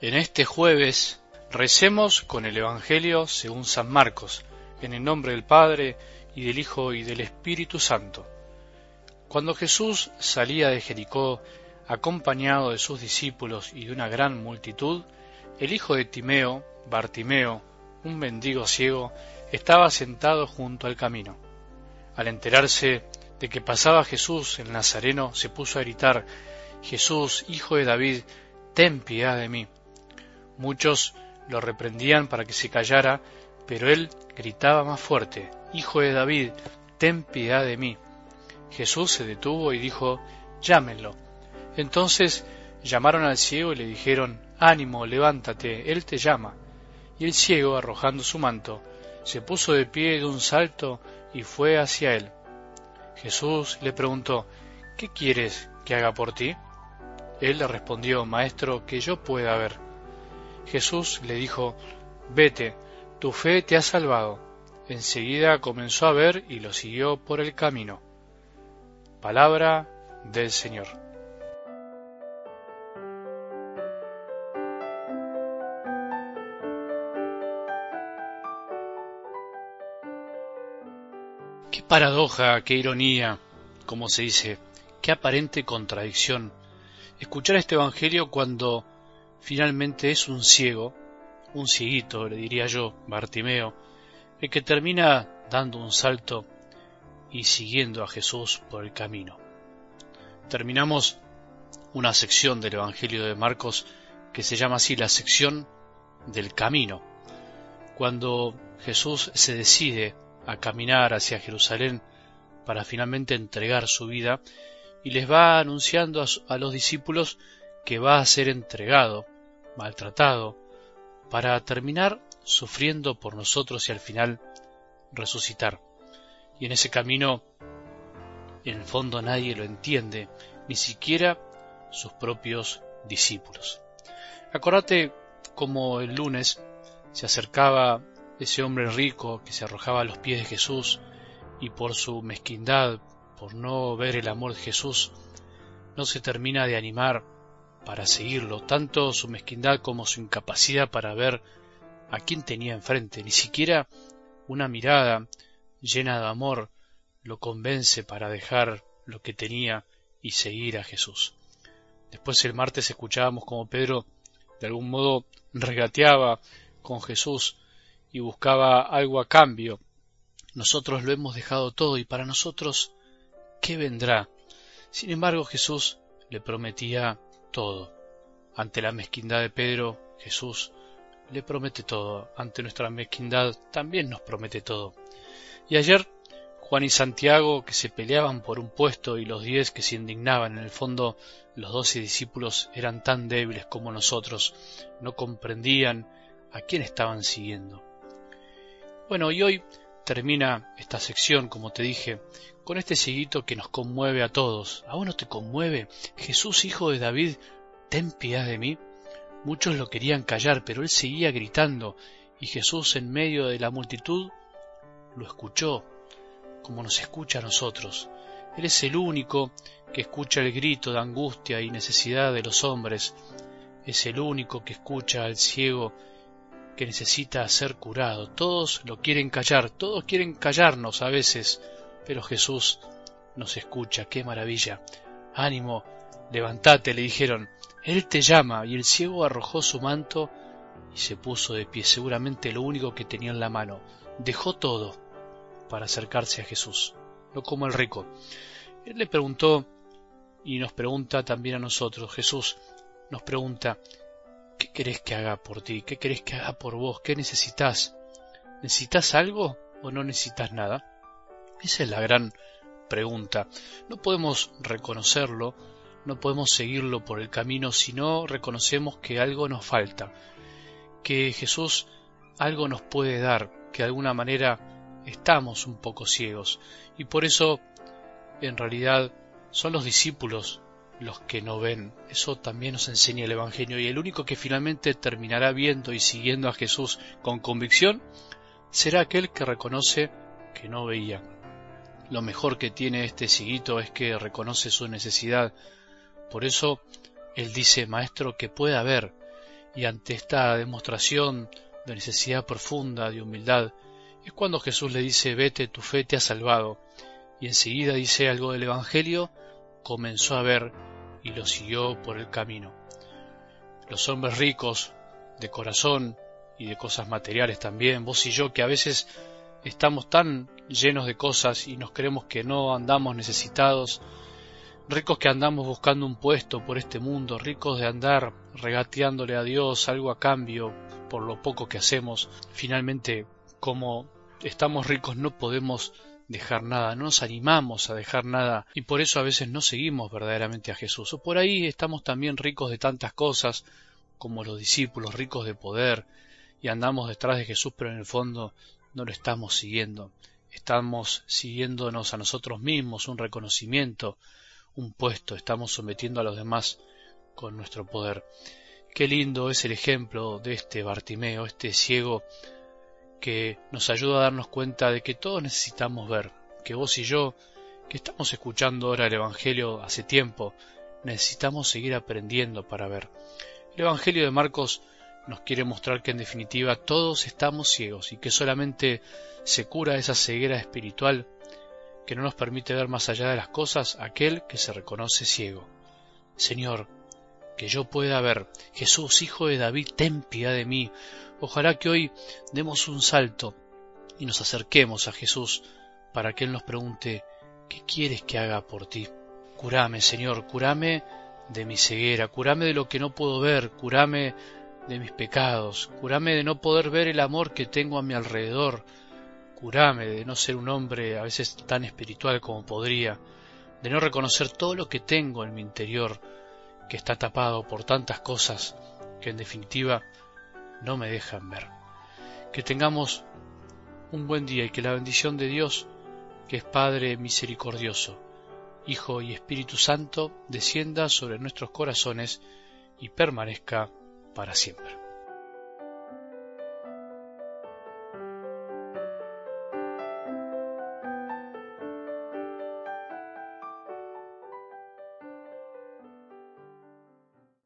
En este jueves recemos con el Evangelio según San Marcos, en el nombre del Padre, y del Hijo, y del Espíritu Santo. Cuando Jesús salía de Jericó, acompañado de sus discípulos y de una gran multitud, el hijo de Timeo, Bartimeo, un mendigo ciego, estaba sentado junto al camino. Al enterarse de que pasaba Jesús el Nazareno, se puso a gritar, Jesús, hijo de David, ten piedad de mí. Muchos lo reprendían para que se callara, pero él gritaba más fuerte, Hijo de David, ten piedad de mí. Jesús se detuvo y dijo, Llámenlo. Entonces llamaron al ciego y le dijeron, Ánimo, levántate, él te llama. Y el ciego, arrojando su manto, se puso de pie de un salto y fue hacia él. Jesús le preguntó, ¿Qué quieres que haga por ti? Él le respondió, Maestro, que yo pueda ver. Jesús le dijo, Vete, tu fe te ha salvado. Enseguida comenzó a ver y lo siguió por el camino. Palabra del Señor. Qué paradoja, qué ironía, como se dice, qué aparente contradicción. Escuchar este Evangelio cuando Finalmente es un ciego, un cieguito, le diría yo, Bartimeo, el que termina dando un salto y siguiendo a Jesús por el camino. Terminamos una sección del Evangelio de Marcos que se llama así la sección del camino. Cuando Jesús se decide a caminar hacia Jerusalén para finalmente entregar su vida y les va anunciando a, los discípulos que va a ser entregado, maltratado, para terminar sufriendo por nosotros y al final resucitar. Y en ese camino, en el fondo nadie lo entiende, ni siquiera sus propios discípulos. Acordate como el lunes se acercaba ese hombre rico que se arrojaba a los pies de Jesús y por su mezquindad, por no ver el amor de Jesús, no se termina de animar para seguirlo, tanto su mezquindad como su incapacidad para ver a quién tenía enfrente, ni siquiera una mirada llena de amor lo convence para dejar lo que tenía y seguir a Jesús. Después el martes escuchábamos como Pedro de algún modo regateaba con Jesús y buscaba algo a cambio. Nosotros lo hemos dejado todo y para nosotros, ¿qué vendrá? Sin embargo, Jesús le prometía todo. Ante la mezquindad de Pedro, Jesús le promete todo. Ante nuestra mezquindad también nos promete todo. Y ayer Juan y Santiago que se peleaban por un puesto y los diez que se indignaban. En el fondo los doce discípulos eran tan débiles como nosotros, no comprendían a quién estaban siguiendo. Bueno, y hoy termina esta sección, como te dije, con este cieguito que nos conmueve a todos. ¿A vos no te conmueve? Jesús, hijo de David, ten piedad de mí. Muchos lo querían callar, pero él seguía gritando, y Jesús en medio de la multitud lo escuchó, como nos escucha a nosotros. Él es el único que escucha el grito de angustia y necesidad de los hombres. Es el único que escucha al ciego que necesita ser curado. Todos lo quieren callar, todos quieren callarnos a veces, pero Jesús nos escucha, qué maravilla. Ánimo, levántate, le dijeron, Él te llama, y el ciego arrojó su manto y se puso de pie, seguramente lo único que tenía en la mano. Dejó todo para acercarse a Jesús, no como el rico. Él le preguntó, y nos pregunta también a nosotros, Jesús nos pregunta, ¿qué querés que haga por ti? ¿Qué querés que haga por vos? ¿Qué necesitas? ¿Necesitas algo o no necesitas nada? Esa es la gran pregunta. No podemos reconocerlo, no podemos seguirlo por el camino si no reconocemos que algo nos falta, que Jesús algo nos puede dar, que de alguna manera estamos un poco ciegos. Y por eso, en realidad, son los discípulos los que no ven. Eso también nos enseña el Evangelio. Y el único que finalmente terminará viendo y siguiendo a Jesús con convicción será aquel que reconoce que no veía. Lo mejor que tiene este ciguito es que reconoce su necesidad. Por eso él dice, Maestro, que pueda ver. Y ante esta demostración de necesidad profunda de humildad, es cuando Jesús le dice, vete, tu fe te ha salvado. Y enseguida dice algo del Evangelio, comenzó a ver y lo siguió por el camino. Los hombres ricos, de corazón y de cosas materiales también, vos y yo que a veces estamos tan llenos de cosas y nos creemos que no andamos necesitados, ricos que andamos buscando un puesto por este mundo, ricos de andar regateándole a Dios algo a cambio por lo poco que hacemos, finalmente como estamos ricos no podemos dejar nada, no nos animamos a dejar nada y por eso a veces no seguimos verdaderamente a Jesús. O por ahí estamos también ricos de tantas cosas como los discípulos, ricos de poder y andamos detrás de Jesús pero en el fondo no lo estamos siguiendo. Estamos siguiéndonos a nosotros mismos, un reconocimiento, un puesto, estamos sometiendo a los demás con nuestro poder. Qué lindo es el ejemplo de este Bartimeo, este ciego que nos ayuda a darnos cuenta de que todos necesitamos ver, que vos y yo, que estamos escuchando ahora el Evangelio hace tiempo, necesitamos seguir aprendiendo para ver. El Evangelio de Marcos nos quiere mostrar que en definitiva todos estamos ciegos y que solamente se cura esa ceguera espiritual que no nos permite ver más allá de las cosas aquel que se reconoce ciego. Señor, que yo pueda ver, Jesús, Hijo de David, ten piedad de mí. Ojalá que hoy demos un salto y nos acerquemos a Jesús para que Él nos pregunte, ¿qué quieres que haga por ti? Curame, Señor, curame de mi ceguera, curame de lo que no puedo ver, curame de mis pecados, curame de no poder ver el amor que tengo a mi alrededor, curame de no ser un hombre a veces tan espiritual como podría, de no reconocer todo lo que tengo en mi interior, que está tapado por tantas cosas que en definitiva no me dejan ver. Que tengamos un buen día y que la bendición de Dios, que es Padre misericordioso, Hijo y Espíritu Santo, descienda sobre nuestros corazones y permanezca para siempre.